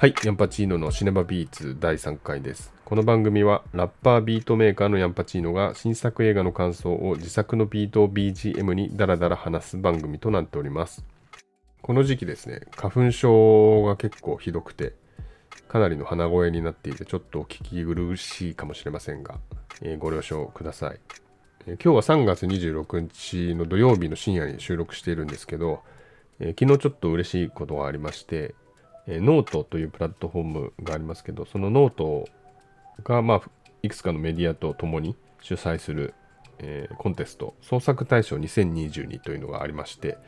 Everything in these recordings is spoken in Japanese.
はい、ヤンパチーノのシネマビーツ第3回です。この番組はラッパービートメーカーのヤンパチーノが新作映画の感想を自作のビートを BGM にダラダラ話す番組となっております。この時期ですね、花粉症が結構ひどくて、かなりの鼻声になっていて、ちょっと聞き苦しいかもしれませんが、えーご了承ください。えー今日は3月26日の土曜日の深夜に収録しているんですけど、えー昨日ちょっと嬉しいことがありまして、えノートというプラットフォームがありますけど、そのノートが、まあ、いくつかのメディアと共に主催する、えーコンテスト、創作大賞2022というのがありまして、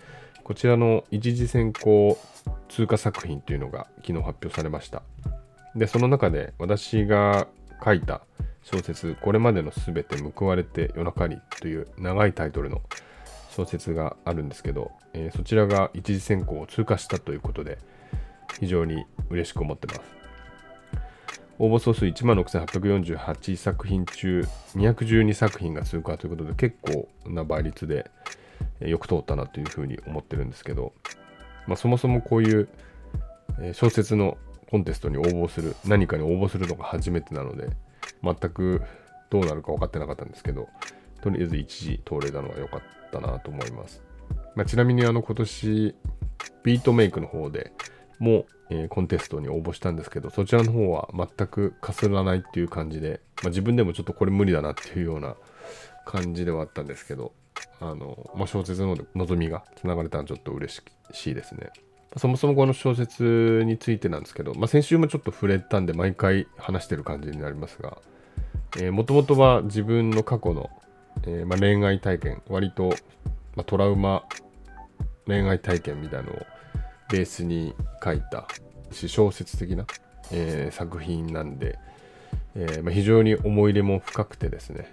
こちらの一次選考通過作品というのが昨日発表されました。で、その中で私が書いた小説、これまでのすべて報われて夜中にという長いタイトルの小説があるんですけど、えーそちらが一次選考を通過したということで、非常に嬉しく思ってます。応募総数16,848作品中212作品が通過ということで結構な倍率でよく通ったなというふうに思ってるんですけど、まあ、そもそもこういう小説のコンテストに応募する何かに応募するのが初めてなので全くどうなるか分かってなかったんですけどとりあえず一時通れたのは良かったなと思います、まあ、ちなみにあの今年ビートメイクの方でも、えーコンテストに応募したんですけどそちらの方は全くかすらないっていう感じで、まあ、自分でもちょっとこれ無理だなっていうような感じではあったんですけどあの、まあ、小説の望みがつながれたのはちょっと嬉しいですね。そもそもこの小説についてなんですけど、まあ、先週もちょっと触れたんで毎回話してる感じになりますがもともとは自分の過去の、えーまあ、恋愛体験割と、ま、トラウマ恋愛体験みたいなのをベースに書いたし小説的な、えー作品なんで、えーまあ、非常に思い入れも深くてですね、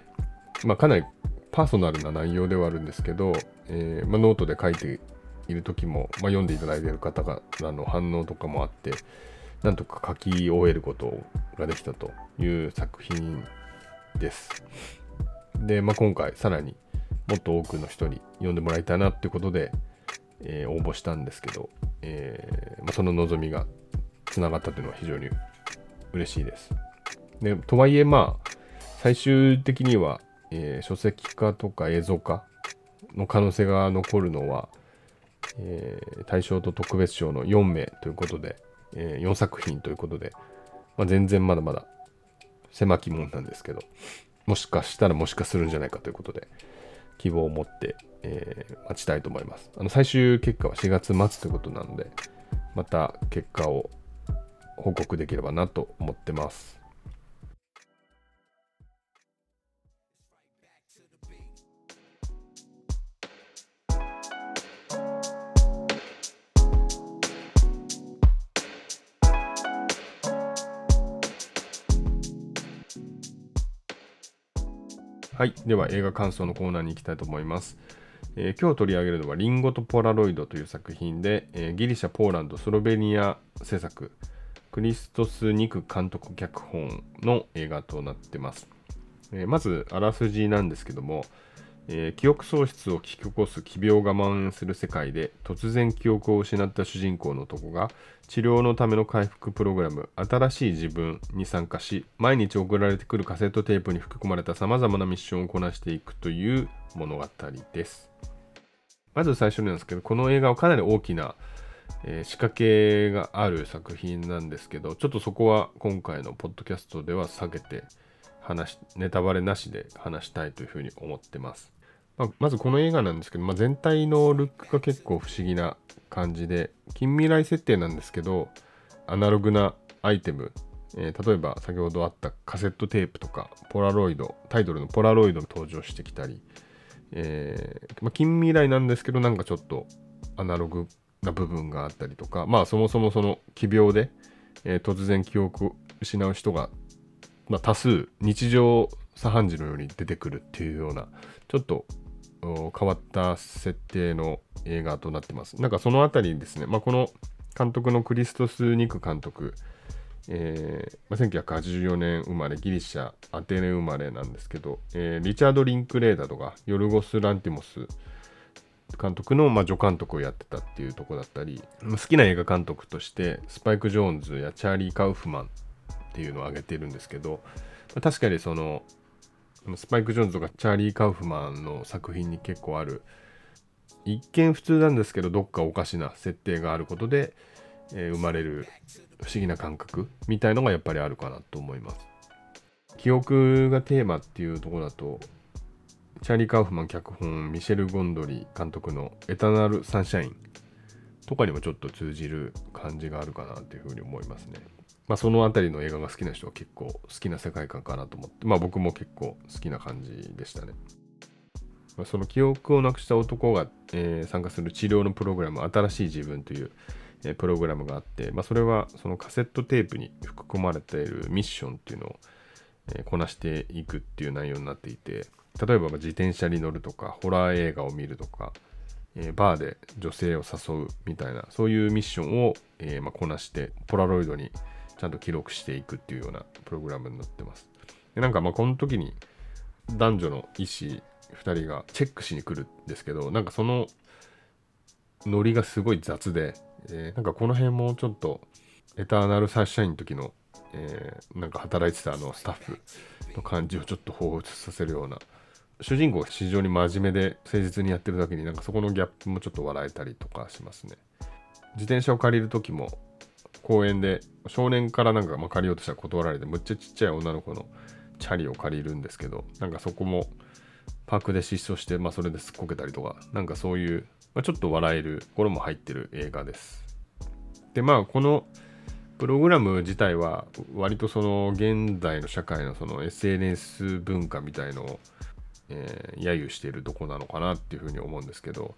まあ、かなりパーソナルな内容ではあるんですけど、えーまあ、ノートで書いている時も、ま、読んでいただいている方からの反応とかもあってなんとか書き終えることができたという作品です。で、まあ、今回さらにもっと多くの人に読んでもらいたいなっていうことで、えー応募したんですけど、えーまあ、その望みがつながったというのは非常に嬉しいです。でとはいえまあ最終的には、えー書籍化とか映像化の可能性が残るのは、えー大賞と特別賞の4名ということで、え4作品ということで、まあ、全然まだまだ狭き門なんですけどもしかしたらもしかするんじゃないかということで希望を持って、えー待ちたいと思いますあの最終結果は4月末ということなのでまた結果を報告できればなと思ってますはい。では映画感想のコーナーに行きたいと思います。えー今日取り上げるのはリンゴとポラロイドという作品で、えーギリシャ、ポーランド、スロベニア制作、クリストス・ニク監督脚本の映画となってます。えーまず、あらすじなんですけども、えー記憶喪失を引き起こす奇病が蔓延する世界で突然記憶を失った主人公の男が治療のための回復プログラム新しい自分に参加し毎日送られてくるカセットテープに吹き込まれたさまざまなミッションをこなしていくという物語です。まず最初なんですけどこの映画はかなり大きな、えー仕掛けがある作品なんですけどちょっとそこは今回のポッドキャストでは避けて話ネタバレなしで話したいというふうに思ってます。まあまずこの映画なんですけど、まあ、全体のルックが結構不思議な感じで近未来設定なんですけどアナログなアイテム、えー例えば先ほどあったカセットテープとかポラロイドタイトルのポラロイドが登場してきたり、えーまあ、近未来なんですけどなんかちょっとアナログな部分があったりとかまあそもそもその奇病で、えー突然記憶を失う人がまあ、多数日常茶飯事のように出てくるっていうようなちょっと変わった設定の映画となってます。なんかそのあたりにですね、まあ、この監督のクリストス・ニク監督、えーまあ、1984年生まれギリシャアテネ生まれなんですけど、えーリチャード・リンクレーダーとかヨルゴス・ランティモス監督の、まあ、助監督をやってたっていうとこだったり好きな映画監督としてスパイク・ジョーンズやチャーリー・カウフマンっていうのを挙げてるんですけど確かにそのスパイク・ジョーンズとかチャーリー・カウフマンの作品に結構ある一見普通なんですけどどっかおかしな設定があることで、えー、生まれる不思議な感覚みたいのがやっぱりあるかなと思います記憶がテーマっていうとこだとチャーリー・カウフマン脚本ミシェル・ゴンドリ監督の「エタナル・サンシャイン」とかにもちょっと通じる感じがあるかなっていうふうに思いますね。まあ、その辺りの映画が好きな人は結構好きな世界観かなと思って、まあ、僕も結構好きな感じでしたね。まあ、その記憶をなくした男が、えー、参加する治療のプログラム、新しい自分という、えー、プログラムがあって、まあ、それはそのカセットテープに含まれているミッションっていうのを、えー、こなしていくっていう内容になっていて、例えば自転車に乗るとか、ホラー映画を見るとか、え、バーで女性を誘うみたいな、そういうミッションを、えま、こなして、ポラロイドにちゃんと記録していくっていうようなプログラムになってます。でなんかまあこの時に男女の医師2人がチェックしに来るんですけど、なんかそのノリがすごい雑で、えー、なんかこの辺もちょっとエターナルサッシャインの時の、えー、なんか働いてたあのスタッフの感じをちょっと彷彿させるような主人公が非常に真面目で誠実にやってるだけになんかそこのギャップもちょっと笑えたりとかしますね自転車を借りる時も公園で少年からなんかま借りようとしたら断られてむっちゃちっちゃい女の子のチャリを借りるんですけどなんかそこもパークで失踪して、まあ、それですっこけたりとかなんかそういう、まあ、ちょっと笑えるところも入ってる映画です。でまあこのプログラム自体は割とその現在の社会のその SNS 文化みたいのをえー、揶揄しているとこなのかなっていうふうに思うんですけど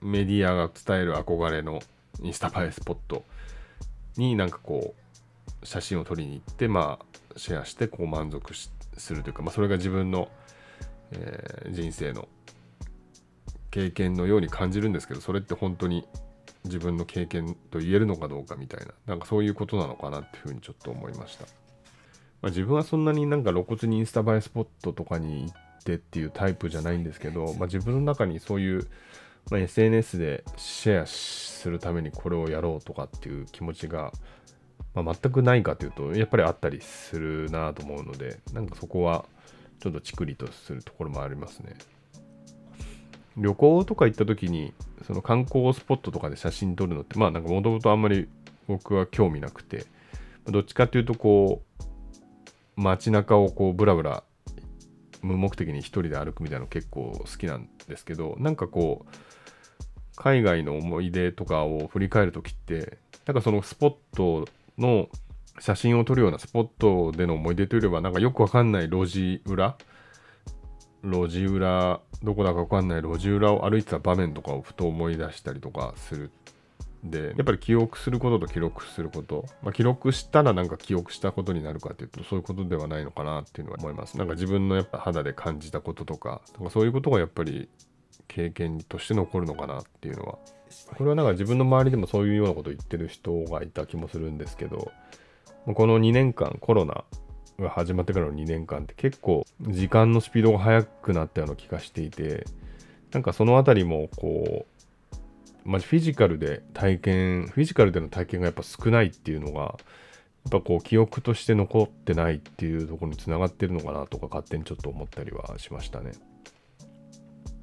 メディアが伝える憧れのインスタ映えスポットになんかこう写真を撮りに行ってまあシェアしてこう満足するというか、まあ、それが自分の、えー、人生の経験のように感じるんですけどそれって本当に自分の経験と言えるのかどうかみたいななんかそういうことなのかなっていうふうにちょっと思いました、まあ、自分はそんなになんか露骨にインスタ映えスポットとかに行ってっていうタイプじゃないんですけど、まあ、自分の中にそういう、まあ、SNS でシェアするためにこれをやろうとかっていう気持ちが、まあ、全くないかというとやっぱりあったりするなと思うのでなんかそこはちょっとチクリとするところもありますね。旅行とか行った時にその観光スポットとかで写真撮るのってまあなんかもともとあんまり僕は興味なくてどっちかっていうとこう街中をこうブラブラ無目的に一人で歩くみたいなの結構好きなんですけどなんかこう海外の思い出とかを振り返るときってなんかそのスポットの写真を撮るようなスポットでの思い出というよりはなんかよくわかんない路地裏路地裏どこだかわかんない路地裏を歩いてた場面とかをふと思い出したりとかする。でやっぱり記憶することと記録すること、まあ、記録したらなんか記憶したことになるかっていうとそういうことではないのかなっていうのは思います。なんか自分のやっぱ肌で感じたこととかなんかそういうことがやっぱり経験として残るのかなっていうのはこれはなんか自分の周りでもそういうようなことを言ってる人がいた気もするんですけどこの2年間コロナが始まってからの2年間って結構時間のスピードが速くなったような気がしていてなんかそのあたりもこうまフィジカルで体験、フィジカルでの体験がやっぱ少ないっていうのが、やっぱこう記憶として残ってないっていうところにつながってるのかなとか勝手にちょっと思ったりはしましたね。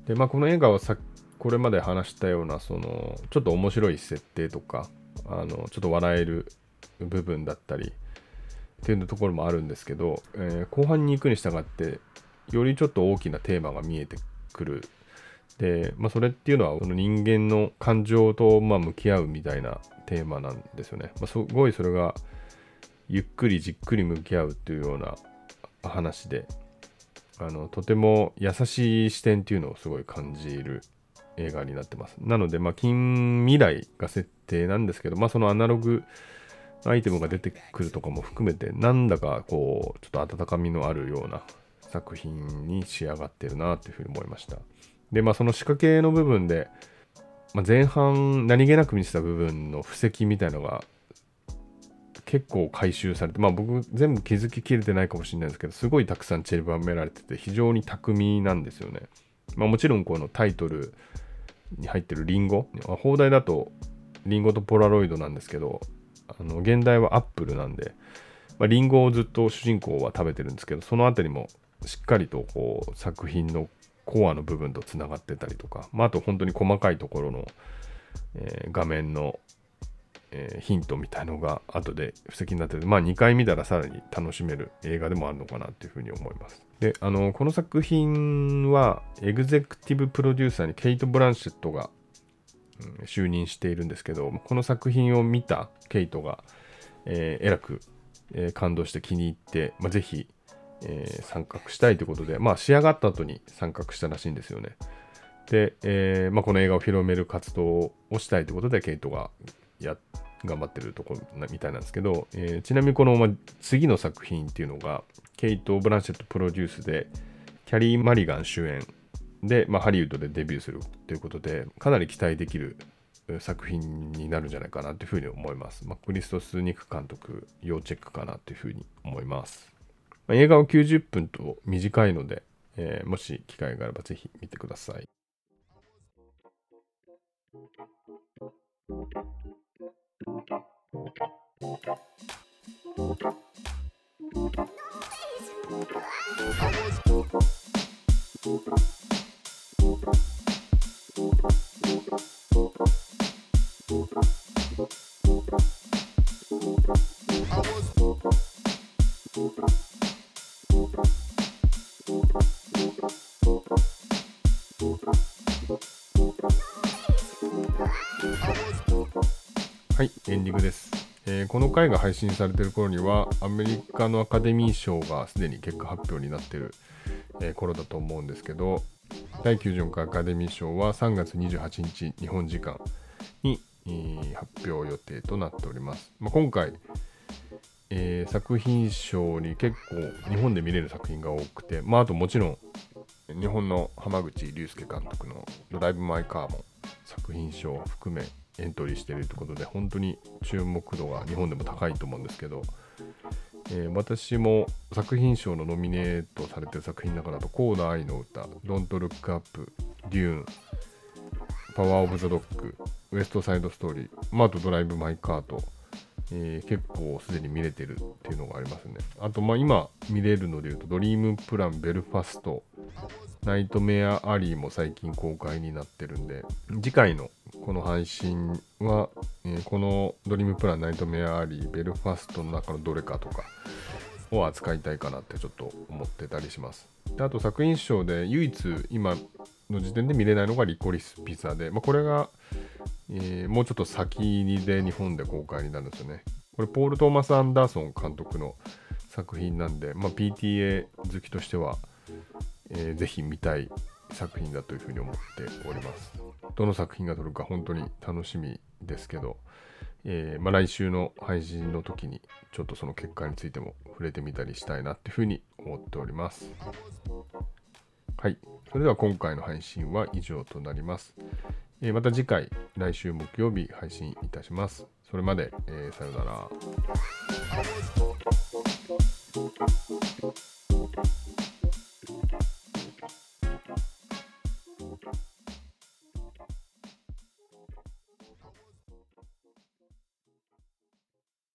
で、まあこの映画はさこれまで話したようなそのちょっと面白い設定とか、あのちょっと笑える部分だったりっていうところもあるんですけど、えー、後半に行くに従ってよりちょっと大きなテーマが見えてくるで、まあ、それっていうのはその人間の感情とまあ向き合うみたいなテーマなんですよね。まあ、すごいそれがゆっくりじっくり向き合うっていうような話であのとても優しい視点っていうのをすごい感じる映画になってます。なので、まあ、近未来が設定なんですけど、まあ、そのアナログアイテムが出てくるとかも含めて、なんだかこう、ちょっと温かみのあるような作品に仕上がってるなというふうに思いました。で、まあ、その仕掛けの部分で、まあ、前半何気なく見せた部分の布石みたいのが結構回収されて、まあ僕全部気づききれてないかもしれないですけど、すごいたくさん散りばめられてて非常に巧みなんですよね。まあもちろんこのタイトルに入ってるリンゴ？放題だとリンゴとポラロイドなんですけどあの現代はアップルなんで、まあ、リンゴをずっと主人公は食べてるんですけどその辺りもしっかりとこう作品のコアの部分とつながってたりとか、まあ、あと本当に細かいところの、えー、画面の、えー、ヒントみたいのが後で布石になってて、まあ2回見たらさらに楽しめる映画でもあるのかなっていうふうに思います。で、あの、この作品はエグゼクティブプロデューサーにケイト・ブランシェットが、うん、就任しているんですけど、この作品を見たケイトが、えー、えらく、えー、感動して気に入って、まあ、ぜひえー、参画したいということで、まあ、仕上がった後に参画したらしいんですよね。で、えーまあ、この映画を広める活動をしたいということで、ケイトがや頑張ってるところみたいなんですけど、えー、ちなみにこの、ま、次の作品っていうのが、ケイト・ブランシェットプロデュースで、キャリー・マリガン主演で、ま、ハリウッドでデビューするということで、かなり期待できる作品になるんじゃないかなというふうに思います。ま、クリストス・ニク監督、要チェックかなというふうに思います。ま、映画は90分と短いので、えー、もし機会があればぜひ見てください。はい、エンディングです、えー、この回が配信されている頃には、アメリカのアカデミー賞がすでに結果発表になっている、えー、頃だと思うんですけど、第94回アカデミー賞は3月28日、日本時間に、えー、発表予定となっております。まあ、今回、えー、作品賞に結構日本で見れる作品が多くて、まあ、あともちろん日本の浜口竜介監督の「ドライブ・マイ・カー」も作品賞を含めエントリーしているということで本当に注目度が日本でも高いと思うんですけど、えー、私も作品賞のノミネートされてる作品だからと「コーダ愛の歌」「Don't Look Up」「デューン」「パワー・オブ・ザ・ドッグ」「ウエスト・サイド・ストーリー」まあ、あと「ドライブ・マイ・カー」と、えー、結構すでに見れてるっていうのがありますね。あとまあ今見れるので言うと「ドリーム・プラン・ベルファスト」ナイトメアアリーも最近公開になってるんで、次回のこの配信は、えー、このドリームプランナイトメアアリー、ベルファストの中のどれかとかを扱いたいかなってちょっと思ってたりします。であと作品賞で唯一今の時点で見れないのがリコリスピザで、まあ、これが、えー、もうちょっと先にで日本で公開になるんですよね。これポール・トーマス・アンダーソン監督の作品なんで、まあ、PTA 好きとしてはえー、ぜひ見たい作品だというふうに思っております。どの作品が撮るか本当に楽しみですけど、えー、まあ、来週の配信の時にちょっとその結果についても触れてみたりしたいなっていうふうに思っております。はい。それでは今回の配信は以上となります。えー、また次回、来週木曜日配信いたします。それまで、えー、さようなら。